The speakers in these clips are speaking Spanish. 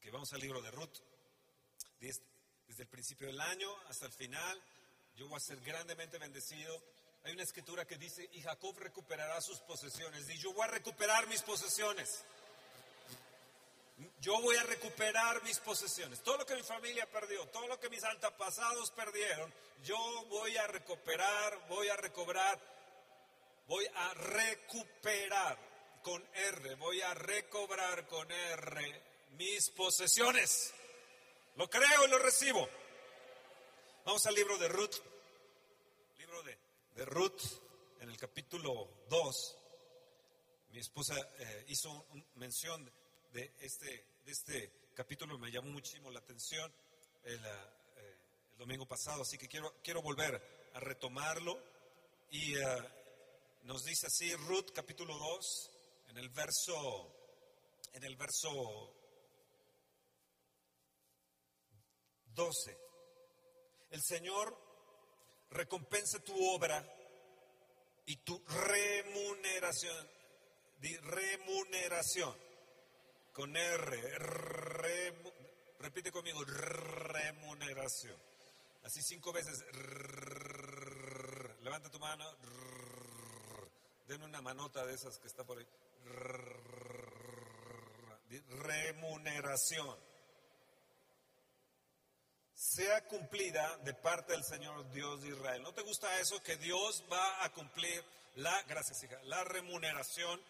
Ok, vamos al libro de Ruth. Desde, el principio del año hasta el final, yo voy a ser grandemente bendecido. Hay una escritura que dice, y Jacob recuperará sus posesiones. Y yo voy a recuperar mis posesiones. Yo voy a recuperar mis posesiones. Todo lo que mi familia perdió, todo lo que mis antepasados perdieron, yo voy a recuperar, voy a recobrar, voy a recuperar con R, voy a recobrar con R mis posesiones. Lo creo y lo recibo. Vamos al libro de Ruth. Libro de, de Ruth, en el capítulo 2. Mi esposa eh, hizo un, mención de este, de este capítulo, me llamó muchísimo la atención el, eh, el domingo pasado, así que quiero, quiero volver a retomarlo. Y nos dice así Ruth capítulo 2, en el verso, en el verso 12. El Señor recompensa tu obra y tu remuneración. Remuneración. Con R. repite conmigo. Remuneración. Así cinco veces. levanta tu mano. Den una manota de esas que está por ahí. remuneración sea cumplida de parte del Señor Dios de Israel. ¿No te gusta eso? Que Dios va a cumplir la, gracias hija, la remuneración.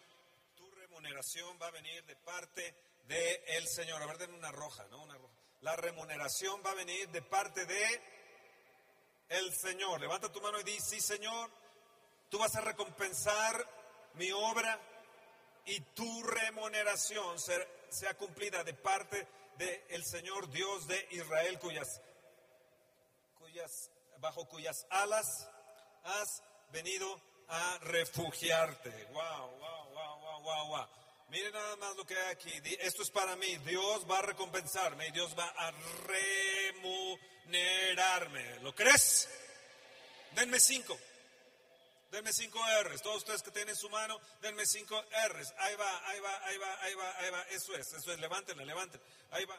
Tu remuneración va a venir de parte del el Señor. A ver, denme una roja, ¿no? Una roja. La remuneración va a venir de parte de el Señor. Levanta tu mano y di, sí Señor, tú vas a recompensar mi obra y tu remuneración sea cumplida de parte de Señor Dios de Israel, cuyas, cuyas, bajo cuyas alas has venido a refugiarte. Wow, wow, wow, wow, wow, wow. Miren nada más lo que hay aquí. Esto es para mí. Dios va a recompensarme Dios va a remunerarme. ¿Lo crees? Denme cinco. Denme cinco R's. Todos ustedes que tienen su mano, denme cinco R's. Ahí va, ahí va, ahí va, ahí va, ahí va. Eso es, eso es. Levántenla, levántenla. Ahí va.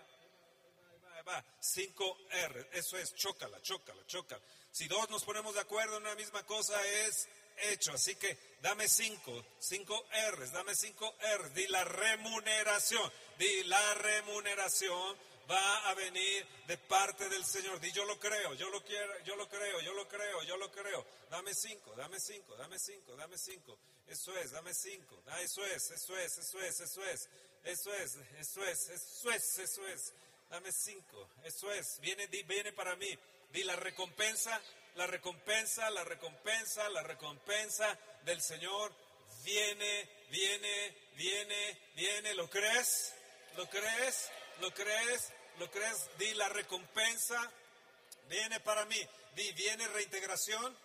Va, Cinco R's. Eso es. Chócala, chócala, chócala. Si dos nos ponemos de acuerdo en una misma cosa, es hecho. Así que dame cinco, cinco R's, dame cinco R's. Di la remuneración, di la remuneración va a venir de parte del Señor. Di yo lo creo, yo lo quiero, yo lo creo, yo lo creo, yo lo creo. Dame cinco, dame cinco, dame cinco, dame cinco. Eso es, dame cinco. Ah, eso es, eso es, eso es, eso es, eso es, eso es, eso es, eso es. Dame cinco, eso es. Viene, viene para mí. Di la recompensa, la recompensa, la recompensa, la recompensa del Señor. Viene, viene, viene, viene. ¿Lo crees? ¿Lo crees? ¿Lo crees? ¿Lo crees? Di la recompensa viene para mí. Di, viene reintegración,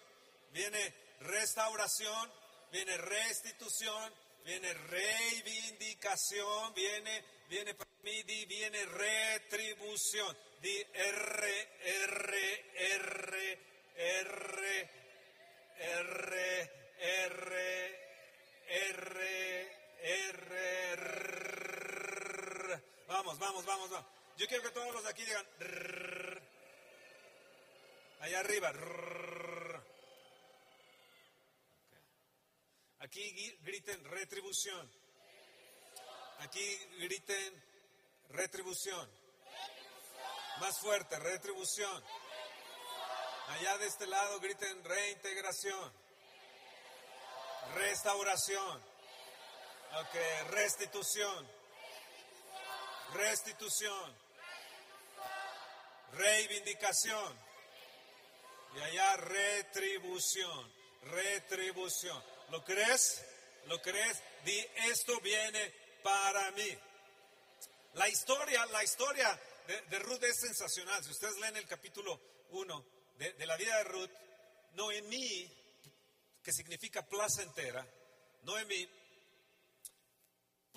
viene restauración, viene restitución, viene reivindicación, viene, viene para mí, di, viene retribución. Di R, R, R, R, R, R, R, R. Vamos, vamos, vamos, vamos. Yo quiero que todos los de aquí digan Allá arriba. Aquí griten retribución. Aquí griten retribución. Más fuerte, retribución. Allá de este lado griten reintegración. Restauración. Ok, restitución restitución, reivindicación y allá retribución, retribución. ¿Lo crees? ¿Lo crees? Di, esto viene para mí. La historia, la historia de, Ruth es sensacional. Si ustedes leen el capítulo 1 de, la vida de Ruth, Noemí, que significa plaza entera, Noemí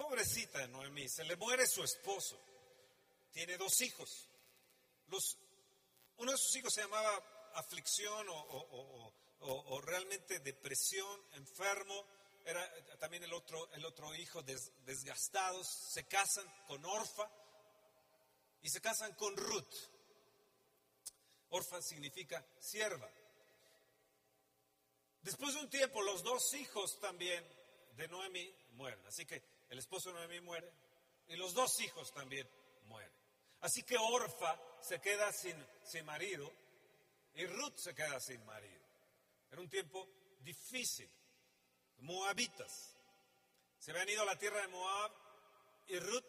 Pobrecita de Noemí, se le muere su esposo. Tiene dos hijos. Uno de sus hijos se llamaba aflicción o, realmente depresión, enfermo. Era también el otro, el otro hijo desgastados. Se casan con Orfa. y se casan con Ruth. Orfa significa sierva. Después de un tiempo, los dos hijos también de Noemi mueren. Así que el esposo de Noemi muere y los dos hijos también mueren. Así que Orfa se queda sin, sin marido y Ruth se queda sin marido. Era un tiempo difícil. Moabitas. Se habían ido a la tierra de Moab y Ruth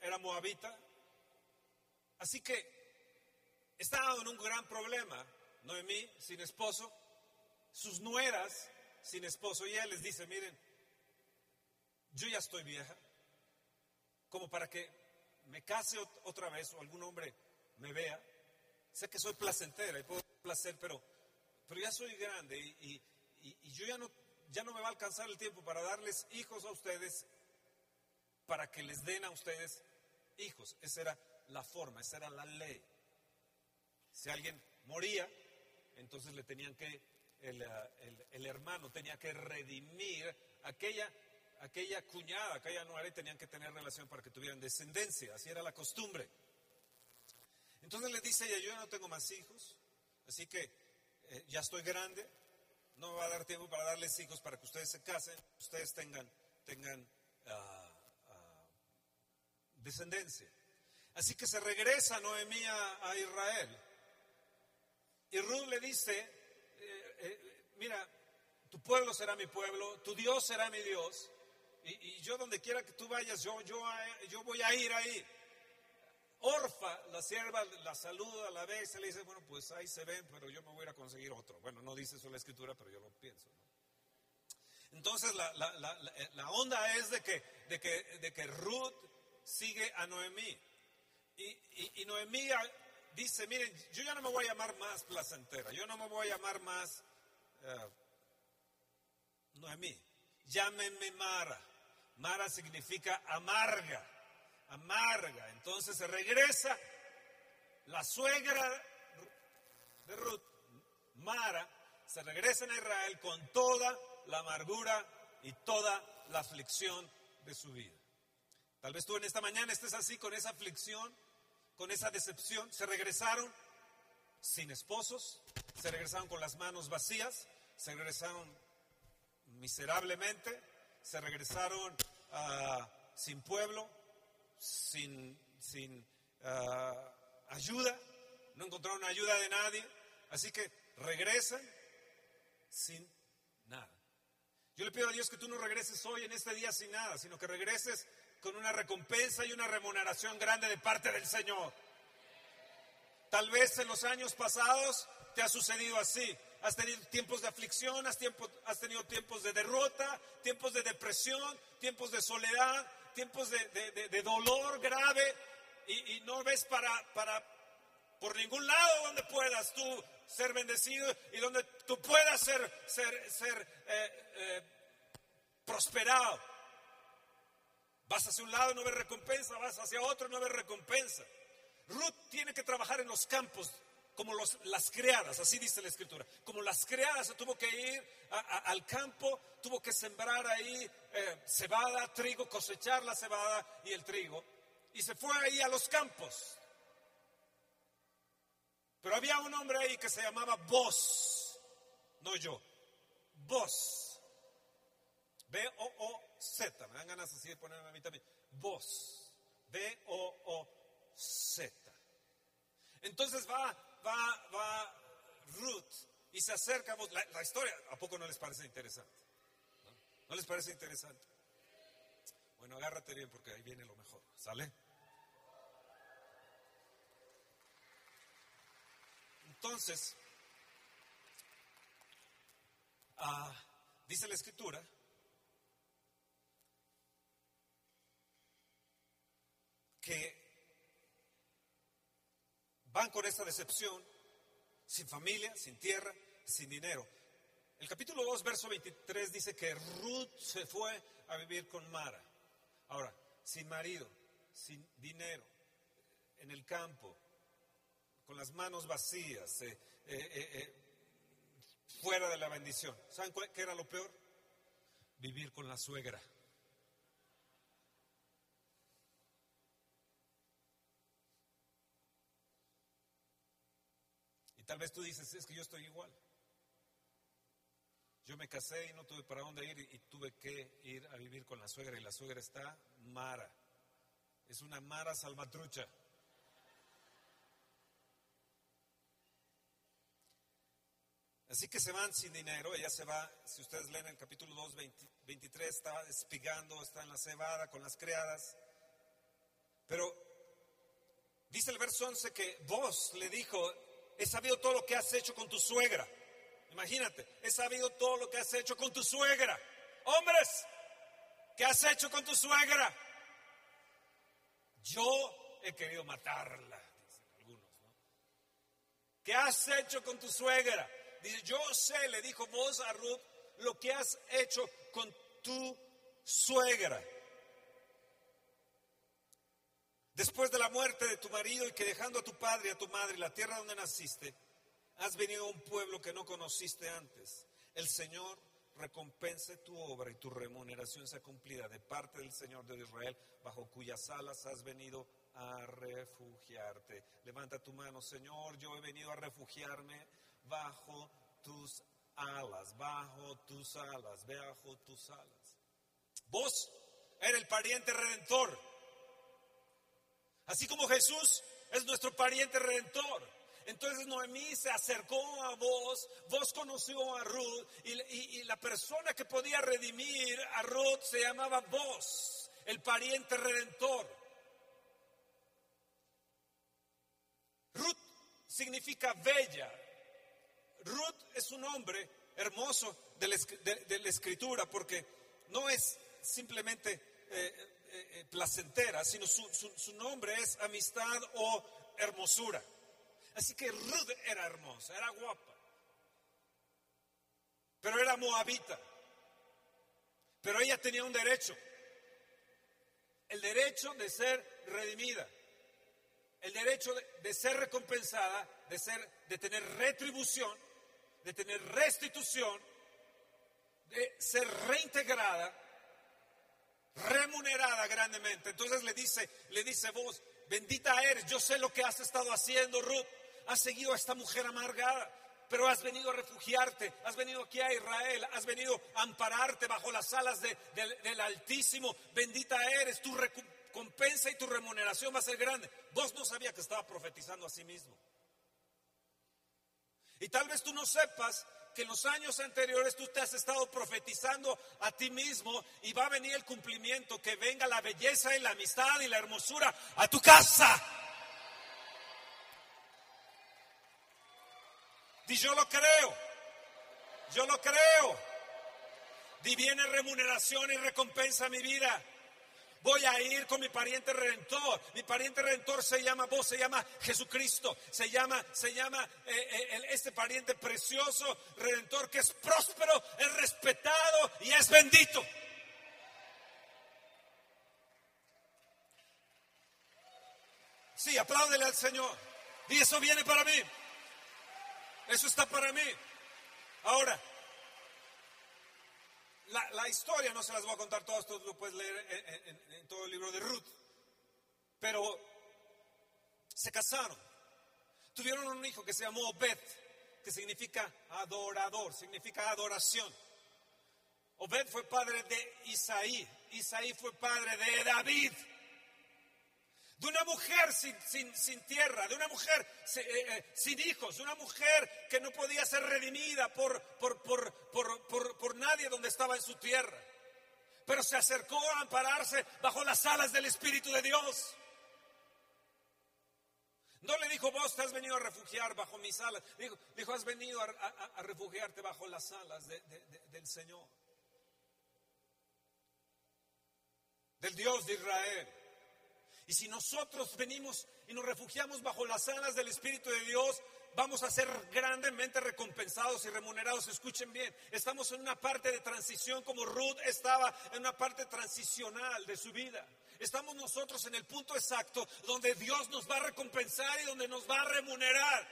era moabita. Así que estaba en un gran problema. Noemí sin esposo, sus nueras sin esposo. Y ella les dice, miren, yo ya estoy vieja, como para que me case otra vez o algún hombre me vea. Sé que soy placentera y puedo placer, pero, pero ya soy grande y, y yo ya no, ya no me va a alcanzar el tiempo para darles hijos a ustedes, para que les den a ustedes hijos. Esa era la forma, esa era la ley. Si alguien moría, entonces le tenían que, el, el, hermano tenía que redimir aquella, aquella cuñada, aquella nuera y tenían que tener relación para que tuvieran descendencia. Así era la costumbre. Entonces le dice ella, yo ya no tengo más hijos, así que eh, ya estoy grande, no me va a dar tiempo para darles hijos para que ustedes se casen, ustedes tengan, tengan ah, ah, descendencia. Así que se regresa Noemí a, Israel. Y Ruth le dice, eh, eh, mira, tu pueblo será mi pueblo, tu Dios será mi Dios, y, yo donde quiera que tú vayas, yo, yo, yo voy a ir ahí. Orfa, la sierva, la saluda, la ve y se le dice, bueno, pues ahí se ven, pero yo me voy a ir a conseguir otro. Bueno, no dice eso la escritura, pero yo lo pienso. Entonces la, la, onda es de que, de, que, de que Ruth sigue a Noemí. Y, Noemí dice, miren, yo ya no me voy a llamar más placentera, yo no me voy a llamar más uh, Noemí, llámenme Mara. Mara significa amarga, amarga. Entonces se regresa la suegra de Ruth, Mara, se regresa a Israel con toda la amargura y toda la aflicción de su vida. Tal vez tú en esta mañana estés así con esa aflicción, con esa decepción, se regresaron sin esposos, se regresaron con las manos vacías, se regresaron miserablemente, se regresaron ah, sin pueblo, sin, sin ah, ayuda, no encontraron ayuda de nadie, así que regresan sin nada. Yo le pido a Dios que tú no regreses hoy en este día sin nada, sino que regreses con una recompensa y una remuneración grande de parte del Señor. Tal vez en los años pasados te ha sucedido así. Has tenido tiempos de aflicción, has, has tenido tiempos de derrota, tiempos de depresión, tiempos de soledad, tiempos de, dolor grave y, no ves para, para, por ningún lado donde puedas tú ser bendecido y donde tú puedas ser, ser, ser eh, eh, prosperado. Vas hacia un lado, no ves recompensa, vas hacia otro, no ves recompensa. Ruth tiene que trabajar en los campos como las criadas, así dice la escritura. Como las criadas, tuvo que ir al campo, tuvo que sembrar ahí eh, cebada, trigo, cosechar la cebada y el trigo. Y se fue ahí a los campos. Pero había un hombre ahí que se llamaba Vos, no yo, Vos. B-O-O Z. Me dan ganas así de ponerme a mí también. Voz. B-O-O-Z. Entonces va, va, va Ruth y se acerca a. La, historia, ¿a poco no les parece interesante? ¿No? les parece interesante? Bueno, agárrate bien porque ahí viene lo mejor. ¿Sale? Entonces, ah, dice la escritura que van con esta decepción, sin familia, sin tierra, sin dinero. El capítulo 2, verso 23 dice que Ruth se fue a vivir con Mara. Ahora, sin marido, sin dinero, en el campo, con las manos vacías, eh, eh, eh, fuera de la bendición. ¿Saben qué era lo peor? Vivir con la suegra. Tal vez tú dices, es que yo estoy igual. Yo me casé y no tuve para dónde ir y tuve que ir a vivir con la suegra y la suegra está mara. Es una mara salvatrucha. Así que se van sin dinero, ella se va, si ustedes leen el capítulo 2, 23, está espigando, está en la cebada con las criadas. Pero dice el verso 11 que vos le dijo, he sabido todo lo que has hecho con tu suegra. Imagínate, he sabido todo lo que has hecho con tu suegra. Hombres, ¿qué has hecho con tu suegra? Yo he querido matarla, dicen algunos. ¿no? ¿Qué has hecho con tu suegra? Dice, yo sé, le dijo vos a Ruth, lo que has hecho con tu suegra. Después de la muerte de tu marido y que dejando a tu padre y a tu madre la tierra donde naciste, has venido a un pueblo que no conociste antes. El Señor recompense tu obra y tu remuneración sea cumplida de parte del Señor de Israel, bajo cuyas alas has venido a refugiarte. Levanta tu mano, Señor, yo he venido a refugiarme bajo tus alas, bajo tus alas, bajo tus alas. Vos eres el pariente redentor. Así como Jesús es nuestro pariente redentor. Entonces Noemí se acercó a vos, vos conoció a Ruth y, la persona que podía redimir a Ruth se llamaba vos, el pariente redentor. Ruth significa bella. Ruth es un nombre hermoso de la, escritura porque no es simplemente eh, eh, eh, placentera, sino su nombre es amistad o hermosura. Así que Ruth era hermosa, era guapa. Pero era moabita. Pero ella tenía un derecho. El derecho de ser redimida. El derecho de, ser recompensada, de, ser, de tener retribución, de tener restitución, de ser reintegrada, remunerada grandemente. Entonces le dice, le dice vos, bendita eres, yo sé lo que has estado haciendo, Ruth has seguido a esta mujer amargada, pero has venido a refugiarte, has venido aquí a Israel, has venido a ampararte bajo las alas del Altísimo. Bendita eres, tu recompensa y tu remuneración va a ser grande. Vos no sabías que estaba profetizando a sí mismo. Y tal vez tú no sepas que en los años anteriores tú te has estado profetizando a ti mismo y va a venir el cumplimiento, que venga la belleza y la amistad y la hermosura a tu casa. Di yo lo creo. Yo lo creo. Di viene remuneración y recompensa a mi vida. Voy a ir con mi pariente redentor. Mi pariente redentor se llama vos, se llama Jesucristo. Se llama, se llama eh, eh, este pariente precioso redentor que es próspero, es respetado y es bendito. Sí, apláudele al Señor. Y eso viene para mí. Eso está para mí. Ahora, la, historia no se las voy a contar todas, tú lo puedes leer en, todo el libro de Ruth. Pero se casaron. Tuvieron un hijo que se llamó Obed, que significa adorador, significa adoración. Obed fue padre de Isaí, Isaí fue padre de David de una mujer sin, tierra, de una mujer eh, eh, sin hijos, de una mujer que no podía ser redimida por, nadie donde estaba en su tierra. Pero se acercó a ampararse bajo las alas del Espíritu de Dios. No le dijo, vos te has venido a refugiar bajo mis alas. Dijo has venido a, refugiarte bajo las alas del Señor. Del Dios de Israel. Y si nosotros venimos y nos refugiamos bajo las alas del Espíritu de Dios, vamos a ser grandemente recompensados y remunerados. Escuchen bien, estamos en una parte de transición como Ruth estaba en una parte transicional de su vida. Estamos nosotros en el punto exacto donde Dios nos va a recompensar y donde nos va a remunerar.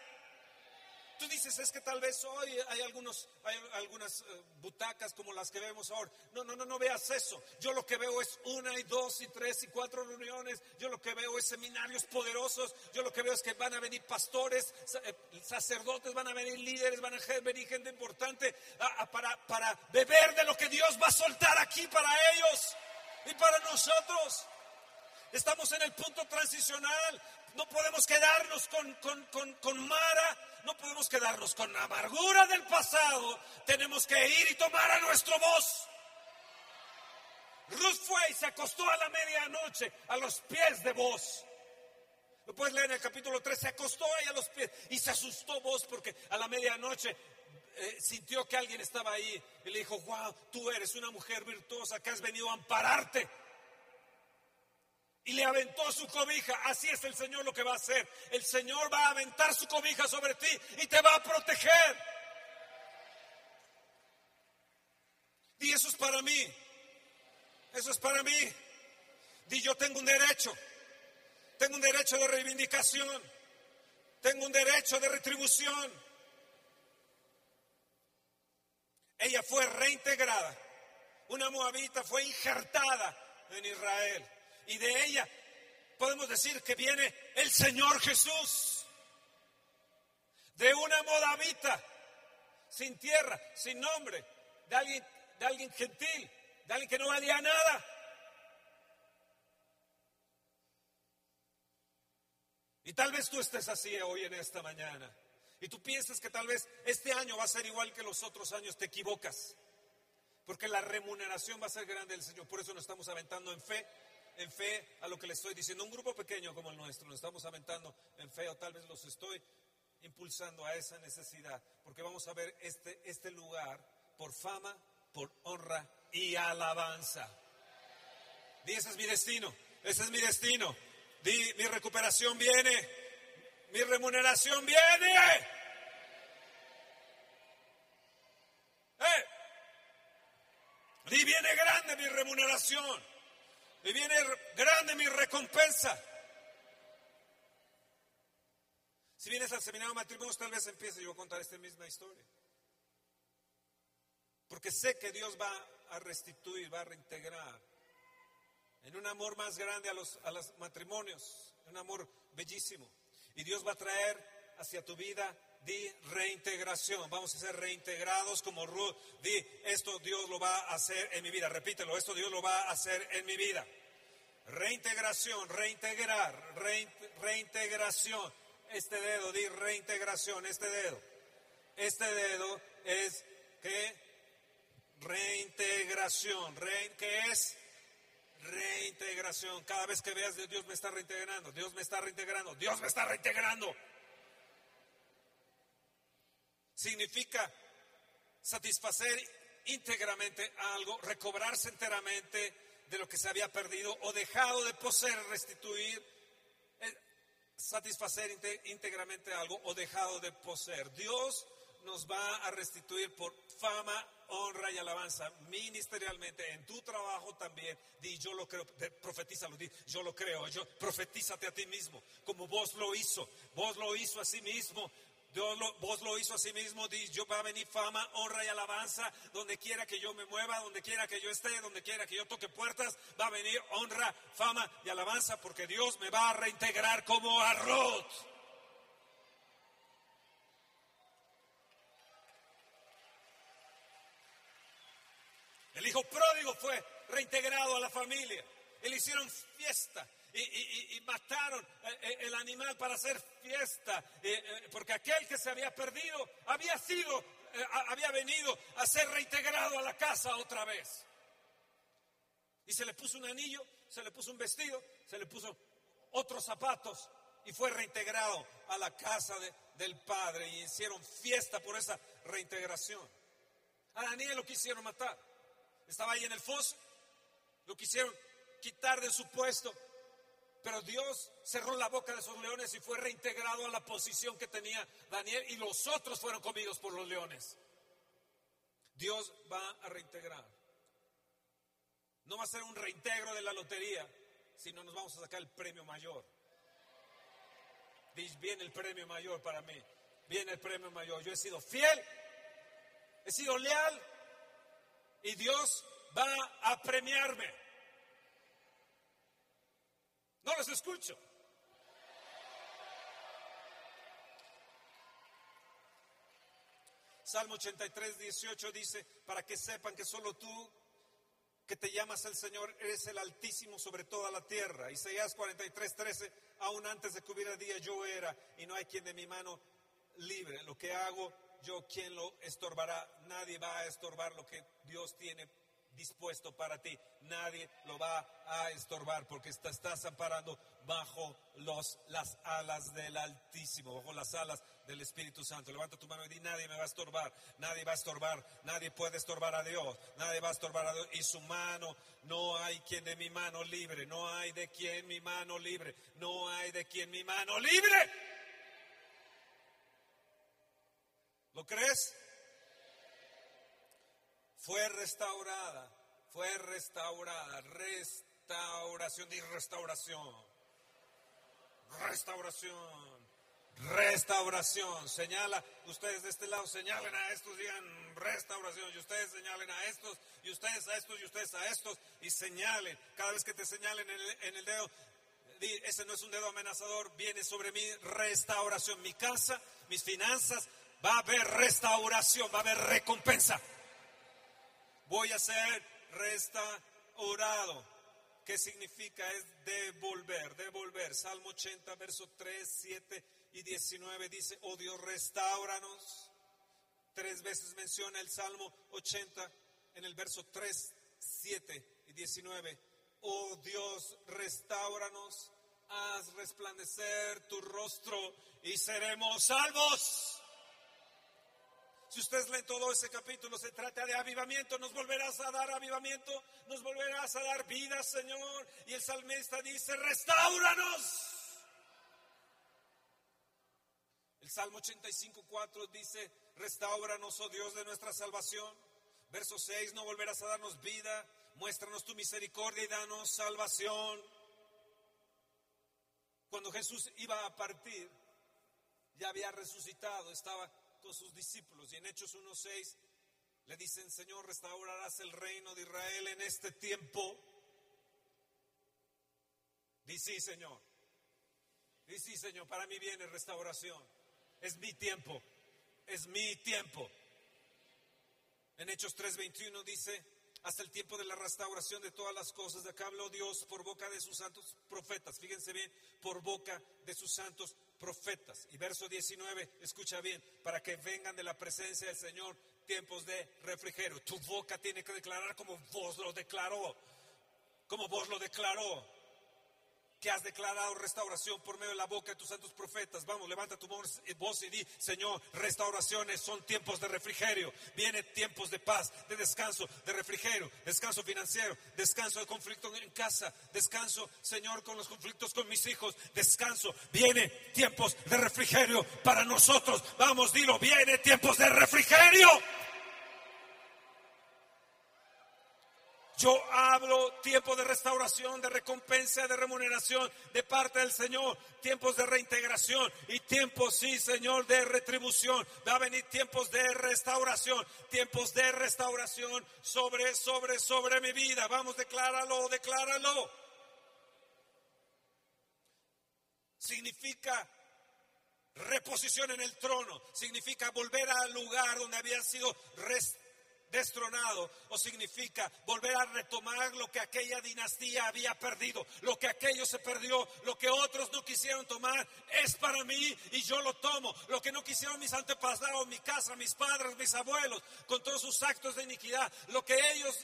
Tú dices, es que tal vez hoy hay, algunos, hay algunas eh, butacas como las que vemos ahora. No, no, no, no veas eso. Yo lo que veo es una y dos y tres y cuatro reuniones. Yo lo que veo es seminarios poderosos. Yo lo que veo es que van a venir pastores, eh, sacerdotes, van a venir líderes, van a venir gente importante para, para beber de lo que Dios va a soltar aquí para ellos y para nosotros. Estamos en el punto transicional. No podemos quedarnos con, con, con, Mara, no podemos quedarnos con la amargura del pasado. Tenemos que ir y tomar a nuestro voz. Ruth fue y se acostó a la medianoche a los pies de vos. Lo puedes leer en el capítulo 3, se acostó ahí a los pies y se asustó vos porque a la medianoche eh, sintió que alguien estaba ahí y le dijo, wow, tú eres una mujer virtuosa que has venido a ampararte y le aventó su cobija. Así es el Señor lo que va a hacer. El Señor va a aventar su cobija sobre ti y te va a proteger. Y eso es para mí. Eso es para mí. Di yo tengo un derecho. Tengo un derecho de reivindicación. Tengo un derecho de retribución. Ella fue reintegrada. Una moabita fue injertada en Israel y de ella podemos decir que viene el Señor Jesús. De una modavita, sin tierra, sin nombre, de alguien, de alguien gentil, de alguien que no valía nada. Y tal vez tú estés así hoy en esta mañana. Y tú piensas que tal vez este año va a ser igual que los otros años, te equivocas. Porque la remuneración va a ser grande del Señor. Por eso nos estamos aventando en fe en fe a lo que le estoy diciendo. Un grupo pequeño como el nuestro, nos estamos aventando en fe o tal vez los estoy impulsando a esa necesidad, porque vamos a ver este, este lugar por fama, por honra y alabanza. Di, ese es mi destino, ese es mi destino. Di, mi recuperación viene, mi remuneración viene. ¡Eh! Di, viene grande mi remuneración. Y viene grande mi recompensa. Si vienes al seminario de matrimonios, tal vez empiece yo a contar esta misma historia. Porque sé que Dios va a restituir, va a reintegrar en un amor más grande a los, a los matrimonios, un amor bellísimo. Y Dios va a traer hacia tu vida di reintegración. Vamos a ser reintegrados como Ruth. Di, esto Dios lo va a hacer en mi vida. Repítelo, esto Dios lo va a hacer en mi vida. Reintegración, reintegrar, reintegración. Este dedo, di reintegración, este dedo. Este dedo es que reintegración. ¿Qué es? Reintegración. Cada vez que veas Dios me está reintegrando, Dios me está reintegrando, Dios me está reintegrando significa satisfacer íntegramente algo, recobrarse enteramente de lo que se había perdido o dejado de poseer, restituir, eh, satisfacer íntegramente algo o dejado de poseer. Dios nos va a restituir por fama, honra y alabanza ministerialmente en tu trabajo también. Di yo lo creo, profetízalo, di yo lo creo, yo profetízate a ti mismo, como vos lo hizo, vos lo hizo a sí mismo, Dios lo, vos lo hizo a sí mismo, yo va a venir fama, honra y alabanza, donde quiera que yo me mueva, donde quiera que yo esté, donde quiera que yo toque puertas, va a venir honra, fama y alabanza, porque Dios me va a reintegrar como arroz. El hijo pródigo fue reintegrado a la familia. Y le hicieron fiesta y, mataron eh, eh, el animal para hacer fiesta, eh, porque aquel que se había perdido había sido, había venido a ser reintegrado a la casa otra vez. Y se le puso un anillo, se le puso un vestido, se le puso otros zapatos y fue reintegrado a la casa del padre y hicieron fiesta por esa reintegración. A Daniel lo quisieron matar. Estaba ahí en el foso, lo quisieron quitar de su puesto, pero Dios cerró la boca de esos leones y fue reintegrado a la posición que tenía Daniel y los otros fueron comidos por los leones. Dios va a reintegrar. No va a ser un reintegro de la lotería, sino nos vamos a sacar el premio mayor. Bien el premio mayor para mí. viene el premio mayor. Yo he sido fiel, he sido leal y Dios va a premiarme. No los escucho. Salmo 83, 18 dice, para que sepan que solo tú que te llamas el Señor eres el Altísimo sobre toda la tierra. Isaías 43, 13, aún antes de que hubiera día yo era y no hay quien de mi mano libre. Lo que hago yo, ¿quién lo estorbará? Nadie va a estorbar lo que Dios tiene dispuesto para ti. Nadie lo va a estorbar porque te estás amparando bajo los, las alas del Altísimo, bajo las alas del Espíritu Santo. Levanta tu mano y di, nadie me va a estorbar, nadie va a estorbar, nadie puede estorbar a Dios, nadie va a estorbar a Dios. Y su mano, no hay quien de mi mano libre, no hay de quien mi mano libre, no hay de quien mi mano libre. ¿Lo crees? Fue restaurada, fue restaurada, restauración, di restauración, restauración Restauración. Señala, ustedes de este lado señalen a estos, digan restauración. Y ustedes señalen a estos, y ustedes a estos, y ustedes a estos, y señalen. Cada vez que te señalen en el, en el dedo, ese no es un dedo amenazador, viene sobre mí restauración. Mi casa, mis finanzas, va a haber restauración, va a haber recompensa. Voy a ser restaurado. ¿Qué significa? Es devolver, devolver. Salmo 80, verso 3, 7 y 19 dice, oh Dios, restauranos. Tres veces menciona el Salmo 80 en el verso 3, 7 y 19. Oh Dios, restauranos, haz resplandecer tu rostro y seremos salvos. Si ustedes leen todo ese capítulo, se trata de avivamiento. Nos volverás a dar avivamiento, nos volverás a dar vida, Señor. Y el salmista dice, restauranos. El Salmo 85.4 dice, restauranos, oh Dios de nuestra salvación. Verso 6, no volverás a darnos vida, muéstranos tu misericordia y danos salvación. Cuando Jesús iba a partir, ya había resucitado, estaba con sus discípulos y en Hechos 1.6 le dicen, Señor, restaurarás el reino de Israel en este tiempo. Dice, sí, Señor. Dice, sí, Señor, para mí viene restauración. Es mi tiempo. Es mi tiempo. En Hechos 3:21 dice, hasta el tiempo de la restauración de todas las cosas. De acá habló Dios por boca de sus santos profetas. Fíjense bien, por boca de sus santos profetas. Y verso 19, escucha bien, para que vengan de la presencia del Señor tiempos de refrigerio. Tu boca tiene que declarar como vos lo declaró. Como vos lo declaró que has declarado restauración por medio de la boca de tus santos profetas. Vamos, levanta tu voz y di, Señor, restauraciones son tiempos de refrigerio. Vienen tiempos de paz, de descanso, de refrigerio, descanso financiero, descanso de conflicto en casa, descanso, Señor, con los conflictos con mis hijos, descanso. Viene tiempos de refrigerio para nosotros. Vamos, dilo, viene tiempos de refrigerio. Yo hablo tiempo de restauración, de recompensa, de remuneración de parte del Señor, tiempos de reintegración y tiempos, sí, Señor, de retribución. Va a venir tiempos de restauración, tiempos de restauración sobre, sobre, sobre mi vida. Vamos, decláralo, decláralo. Significa reposición en el trono, significa volver al lugar donde había sido restaurado destronado o significa volver a retomar lo que aquella dinastía había perdido, lo que aquello se perdió, lo que otros no quisieron tomar es para mí y yo lo tomo, lo que no quisieron mis antepasados, mi casa, mis padres, mis abuelos, con todos sus actos de iniquidad, lo que ellos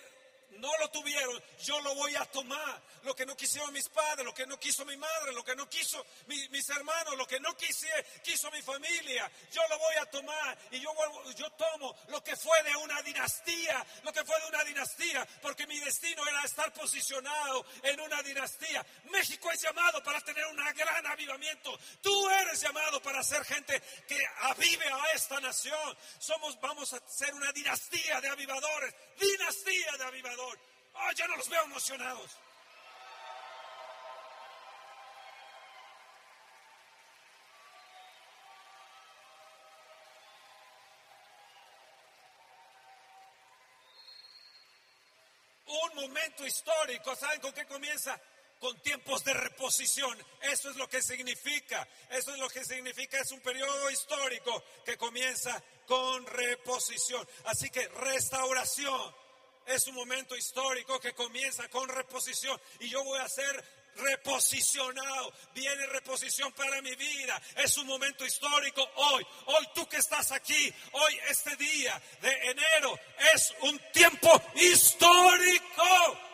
no lo tuvieron, yo lo voy a tomar. Lo que no quisieron mis padres, lo que no quiso mi madre, lo que no quiso mis hermanos, lo que no quise, quiso mi familia, yo lo voy a tomar. Y yo, yo tomo lo que fue de una dinastía, lo que fue de una dinastía, porque mi destino era estar posicionado en una dinastía. México es llamado para tener un gran avivamiento. Tú eres llamado para ser gente que avive a esta nación. Somos, vamos a ser una dinastía de avivadores, dinastía de avivadores. ¡Ah, ya no los veo emocionados! Un momento histórico ¿Saben con que comienza con tiempos de reposición. Eso es lo que significa. Eso es lo que significa. Es un periodo histórico que comienza con reposición. Así que restauración es un momento histórico que comienza con reposición. Y yo voy a ser reposicionado. Viene reposición para mi vida. Es un momento histórico hoy. Hoy tú que estás aquí, hoy este día de enero es un tiempo histórico.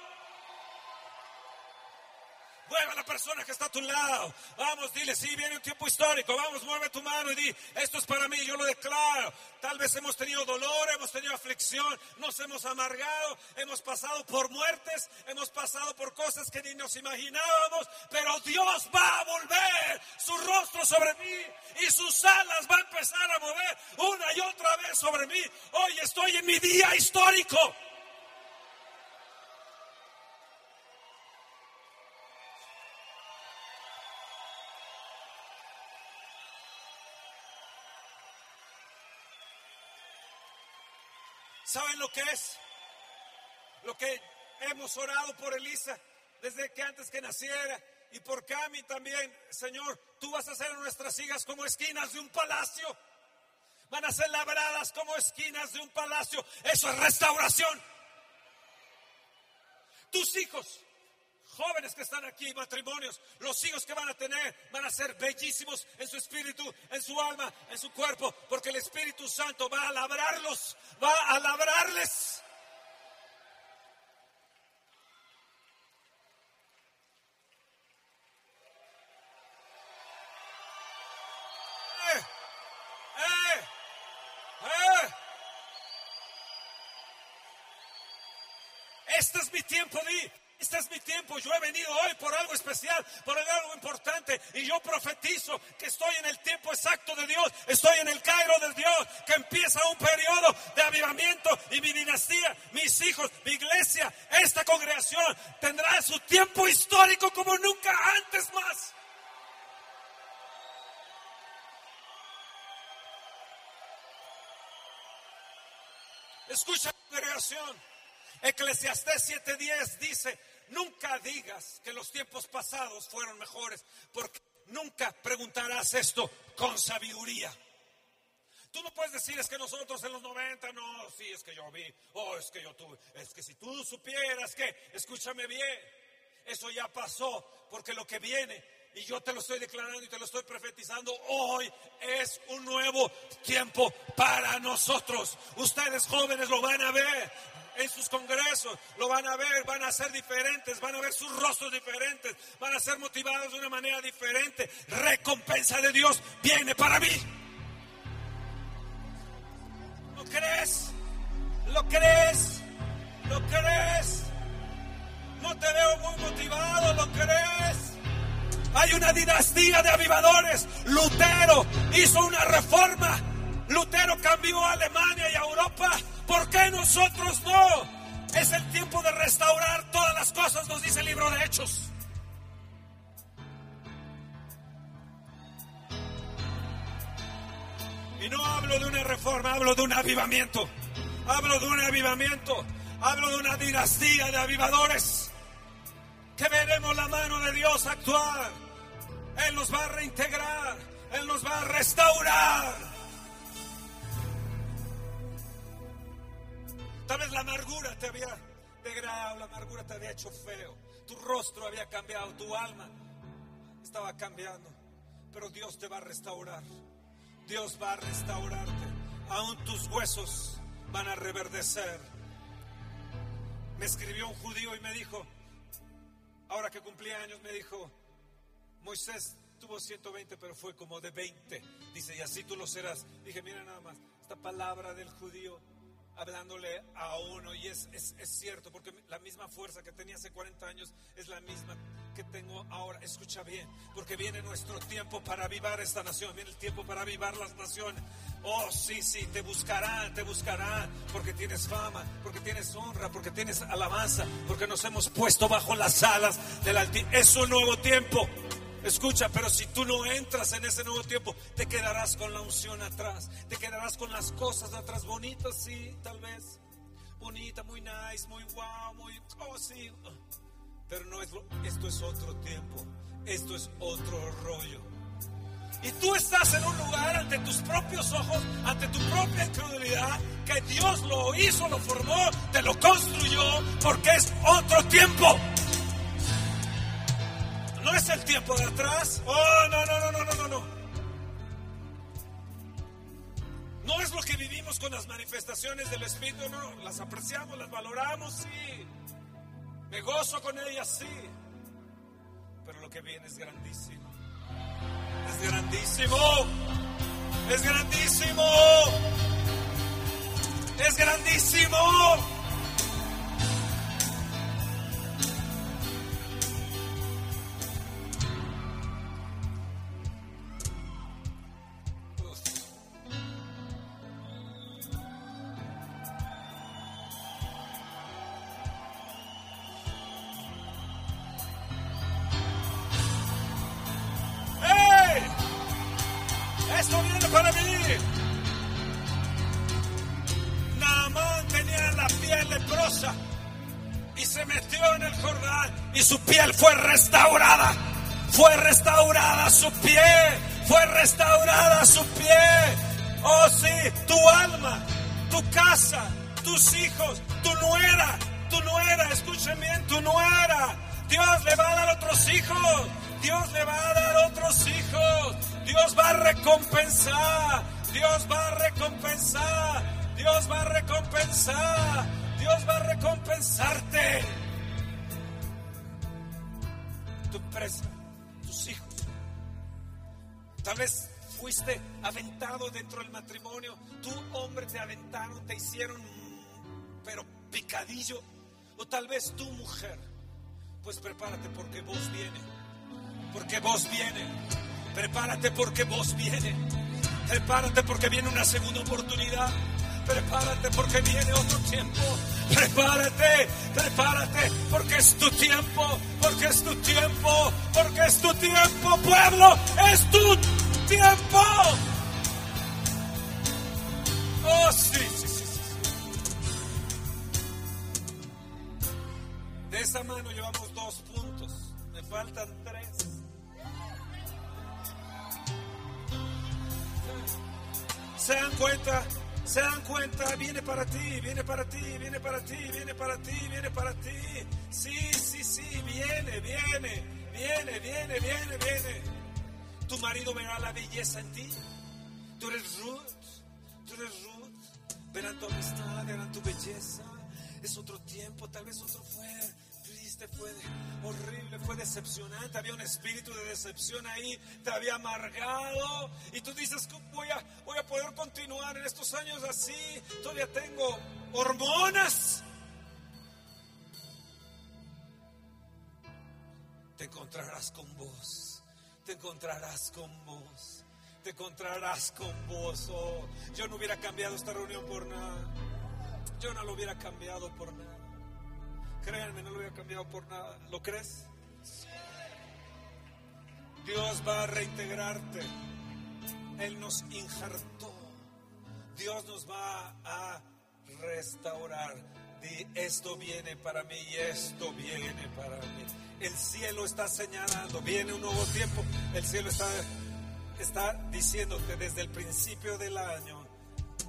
Mueve a la persona que está a tu lado. Vamos, dile, sí, viene un tiempo histórico. Vamos, mueve tu mano y di, esto es para mí, yo lo declaro. Tal vez hemos tenido dolor, hemos tenido aflicción, nos hemos amargado, hemos pasado por muertes, hemos pasado por cosas que ni nos imaginábamos, pero Dios va a volver su rostro sobre mí y sus alas va a empezar a mover una y otra vez sobre mí. Hoy estoy en mi día histórico. ¿Saben lo que es? Lo que hemos orado por Elisa desde que antes que naciera y por Cami también, Señor, tú vas a hacer nuestras hijas como esquinas de un palacio. Van a ser labradas como esquinas de un palacio. Eso es restauración. Tus hijos jóvenes que están aquí, matrimonios, los hijos que van a tener van a ser bellísimos en su espíritu, en su alma, en su cuerpo, porque el Espíritu Santo va a labrarlos, va a labrarles. Eh, eh, eh. Este es mi tiempo, di. Este es mi tiempo, yo he venido hoy por algo especial, por algo importante y yo profetizo que estoy en el tiempo exacto de Dios, estoy en el Cairo del Dios, que empieza un periodo de avivamiento y mi dinastía, mis hijos, mi iglesia, esta congregación tendrá su tiempo histórico como nunca antes más. Escucha congregación. Eclesiastés 7:10 dice, nunca digas que los tiempos pasados fueron mejores, porque nunca preguntarás esto con sabiduría. Tú no puedes decir es que nosotros en los 90, no, sí, es que yo vi, oh, es que yo tuve, es que si tú supieras que, escúchame bien, eso ya pasó, porque lo que viene, y yo te lo estoy declarando y te lo estoy profetizando, hoy es un nuevo tiempo para nosotros. Ustedes jóvenes lo van a ver, en sus congresos, lo van a ver, van a ser diferentes, van a ver sus rostros diferentes, van a ser motivados de una manera diferente. Recompensa de Dios viene para mí. ¿Lo crees? ¿Lo crees? ¿Lo crees? No te veo muy motivado, ¿lo crees? Hay una dinastía de avivadores. Lutero hizo una reforma. Lutero cambió a Alemania y a Europa ¿Por qué nosotros no? Es el tiempo de restaurar todas las cosas, nos dice el libro de Hechos. Y no hablo de una reforma, hablo de un avivamiento. Hablo de un avivamiento. Hablo de una dinastía de avivadores. Que veremos la mano de Dios actuar. Él nos va a reintegrar. Él nos va a restaurar. Tal vez la amargura te había degradado, la amargura te había hecho feo, tu rostro había cambiado, tu alma estaba cambiando, pero Dios te va a restaurar, Dios va a restaurarte, aún tus huesos van a reverdecer. Me escribió un judío y me dijo, ahora que cumplí años, me dijo, Moisés tuvo 120, pero fue como de 20. Dice, y así tú lo serás. Dije, mira nada más, esta palabra del judío hablándole a uno y es, es, es, cierto, porque la misma fuerza que tenía hace 40 años es la misma que tengo ahora. Escucha bien, porque viene nuestro tiempo para avivar esta nación, viene el tiempo para avivar las naciones. Oh, sí, sí, te buscarán, te buscarán, porque tienes fama, porque tienes honra, porque tienes alabanza, porque nos hemos puesto bajo las alas del Altísimo. Es un nuevo tiempo. Escucha, pero si tú no entras en ese nuevo tiempo, te quedarás con la unción atrás, te quedarás con las cosas atrás bonitas, sí, tal vez, bonita, muy nice, muy wow, muy, oh sí. Pero no es, esto es otro tiempo, esto es otro rollo. Y tú estás en un lugar ante tus propios ojos, ante tu propia incredulidad, que Dios lo hizo, lo formó, te lo construyó, porque es otro tiempo. No es el tiempo de atrás. Oh, no, no, no, no, no, no, no. No es lo que vivimos con las manifestaciones del Espíritu, no, las apreciamos, las valoramos, sí. Me gozo con ellas, sí. Pero lo que viene es grandísimo. Es grandísimo. Es grandísimo. Es grandísimo. tu casa, tus hijos, tu nuera, tu nuera, escuchen bien, tu nuera. Dios le va a dar otros hijos, Dios le va a dar otros hijos, Dios va a recompensar, Dios va a recompensar, Dios va a recompensar, Dios va a recompensarte. Tu presa, tus hijos. Tal vez pues prepárate porque vos viene. Porque vos viene. Prepárate porque vos viene. Prepárate porque viene una segunda oportunidad. Prepárate porque viene otro tiempo. Prepárate, prepárate porque es tu tiempo, porque es tu tiempo, porque es tu tiempo, pueblo, es tu tiempo. Oh, sí, sí, sí. sí. De esa mano llevamos puntos, me faltan tres. Se dan cuenta, se dan cuenta, viene para ti, viene para ti, viene para ti, viene para ti, viene para ti. Sí, sí, sí, viene, viene, viene, viene, viene, viene. Tu marido verá la belleza en ti. Tú eres Ruth, tú eres Ruth. Verán tu amistad, verán tu belleza. Es otro tiempo, tal vez otro fue fue horrible, fue decepcionante, había un espíritu de decepción ahí, te había amargado y tú dices, voy a, voy a poder continuar en estos años así, todavía tengo hormonas. Te encontrarás con vos, te encontrarás con vos, te encontrarás con vos. Oh, yo no hubiera cambiado esta reunión por nada, yo no lo hubiera cambiado por nada. Créanme, no lo hubiera cambiado por nada. ¿Lo crees? Dios va a reintegrarte. Él nos injertó. Dios nos va a restaurar. Esto viene para mí y esto viene para mí. El cielo está señalando, viene un nuevo tiempo. El cielo está, está diciéndote desde el principio del año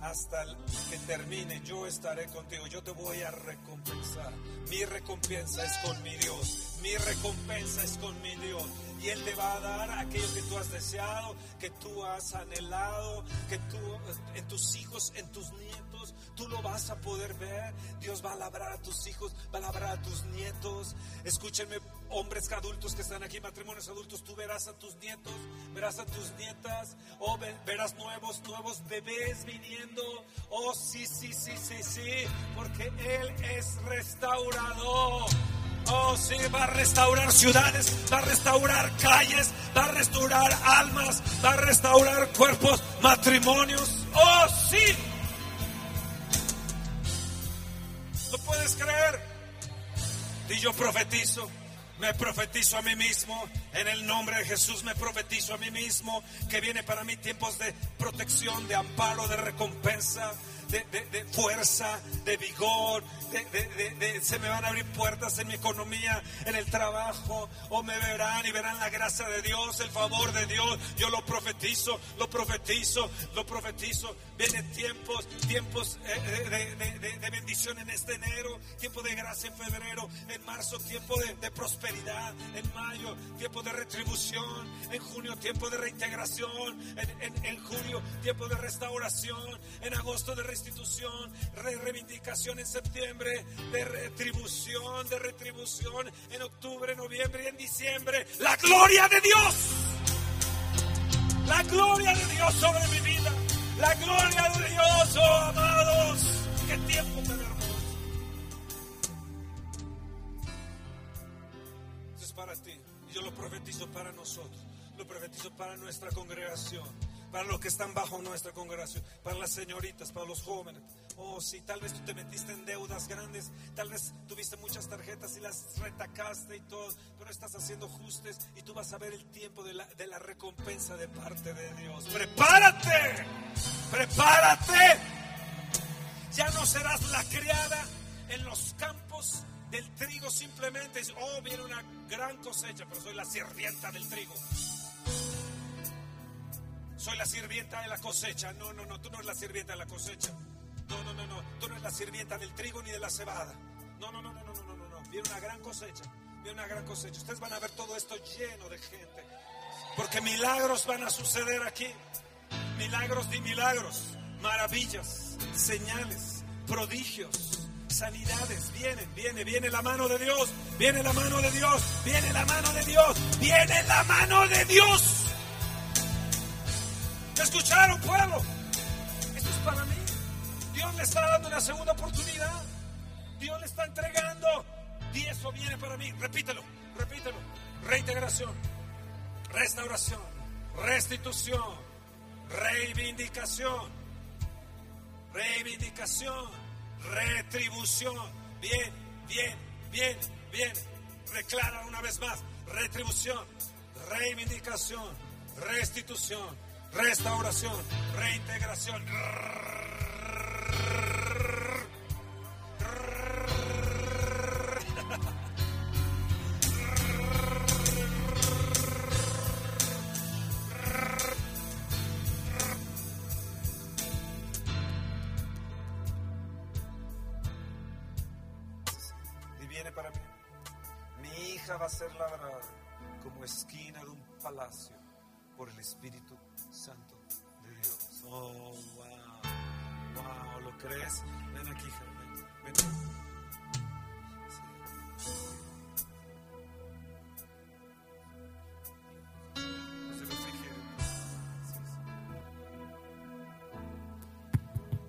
hasta que termine, yo estaré contigo, yo te voy a recompensar. Mi recompensa es con mi Dios, mi recompensa es con mi Dios. Y Él te va a dar aquello que tú has deseado, que tú has anhelado, que tú, en tus hijos, en tus nietos, tú lo vas a poder ver. Dios va a labrar a tus hijos, va a labrar a tus nietos. Escúchenme, hombres adultos que están aquí, matrimonios adultos, tú verás a tus nietos, verás a tus nietas, o verás nuevos, nuevos bebés viniendo. Oh, sí, sí, sí, sí, sí, porque Él es restaurador. Oh, sí, va a restaurar ciudades, va a restaurar calles, va a restaurar almas, va a restaurar cuerpos, matrimonios. Oh, sí. ¿Lo puedes creer? Y yo profetizo me profetizo a mí mismo, en el nombre de Jesús me profetizo a mí mismo que viene para mí tiempos de protección, de amparo, de recompensa. De, de- de fuerza, de vigor, de, se me van a abrir puertas en mi economía, en el trabajo, o me verán y verán la gracia de Dios, el favor de Dios. Yo lo profetizo, lo profetizo, lo profetizo. Vienen tiempos, tiempos eh, de, de- bendición en este enero, tiempo de gracia en febrero, en marzo, tiempo de, prosperidad, en mayo, tiempo de retribución, en junio, tiempo de reintegración, en, en- en julio, tiempo de restauración, en agosto de restitución, reivindicación en septiembre, de retribución, de retribución en octubre, noviembre y en diciembre. La gloria de Dios. La gloria de Dios sobre mi vida. La gloria de Dios, oh amados. Qué tiempo tan hermoso. Eso es para ti. Y yo lo profetizo para nosotros. Lo profetizo para nuestra congregación. Para los que están bajo nuestra congregación. Para las señoritas, para los jóvenes. Oh, sí, tal vez tú te metiste en deudas grandes. Tal vez tuviste muchas tarjetas y las retacaste y todo. Pero estás haciendo ajustes y tú vas a ver el tiempo de la, recompensa de parte de Dios. ¡Prepárate! ¡Prepárate! Ya no serás la criada en los campos del trigo simplemente. Oh, viene una gran cosecha, pero soy la sirvienta del trigo. Soy la sirvienta de la cosecha. No, no, no, tú no eres la sirvienta de la cosecha. No, no, no, no. Tú no eres la sirvienta del trigo ni de la cebada. No, no, no, no, no, no, no, no. Viene una gran cosecha. Viene una gran cosecha. Ustedes van a ver todo esto lleno de gente. Porque milagros van a suceder aquí. Milagros y milagros. Maravillas, señales, prodigios, sanidades. Vienen, viene, viene la mano de Dios. Viene la mano de Dios. Viene la mano de Dios. Viene la mano de Dios. ¿Me escucharon, pueblo? Esto es para mí. Dios le está dando una segunda oportunidad. Dios le está entregando. Y eso viene para mí. Repítelo, repítelo. Reintegración, restauración, restitución, reivindicación, reivindicación, retribución. Bien, bien, bien, bien. Reclara una vez más. Retribución, reivindicación, restitución, restauración, reintegración. Y viene para mí. Mi hija va a ser labrada como esquina de un palacio por el Espíritu Santo de Dios. Oh, wow. Wow, ¿lo crees? Ven aquí. Ven, ven. Sí.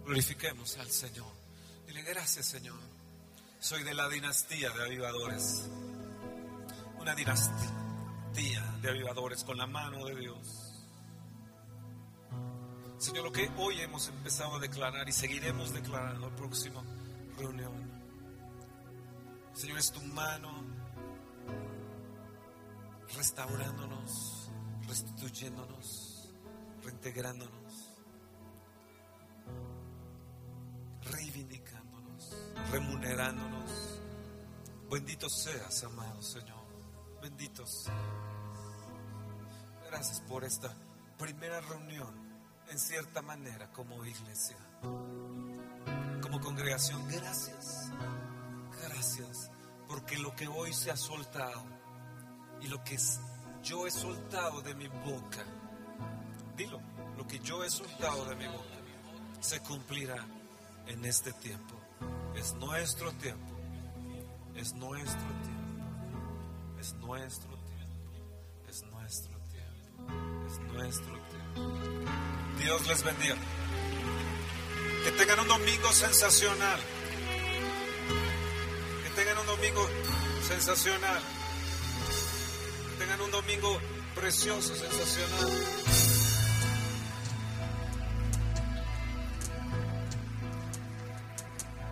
Glorifiquemos al Señor. Dile gracias, Señor. Soy de la dinastía de avivadores. Una dinastía de avivadores con la mano de Dios. Señor, lo que hoy hemos empezado a declarar y seguiremos declarando la próxima reunión. Señor, es tu mano restaurándonos, restituyéndonos, reintegrándonos, reivindicándonos, remunerándonos. Bendito seas, amado Señor. Bendito seas. Gracias por esta primera reunión, en cierta manera, como iglesia, como congregación. Gracias. Gracias. Porque lo que hoy se ha soltado y lo que yo he soltado de mi boca, dilo, lo que yo he soltado de mi boca, se cumplirá en este tiempo. Es nuestro tiempo. Es nuestro tiempo. Es nuestro tiempo. Es nuestro tiempo. Dios les bendiga. Que tengan un domingo sensacional. Que tengan un domingo sensacional. Que tengan un domingo precioso, sensacional.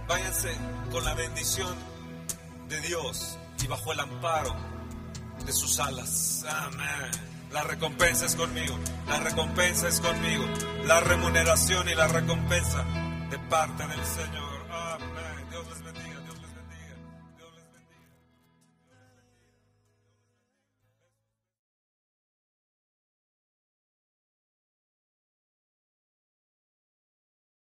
Váyanse con la bendición de Dios y bajo el amparo de sus alas. Amén. La recompensa es conmigo. La recompensa es conmigo. La remuneración y la recompensa de parte del Señor.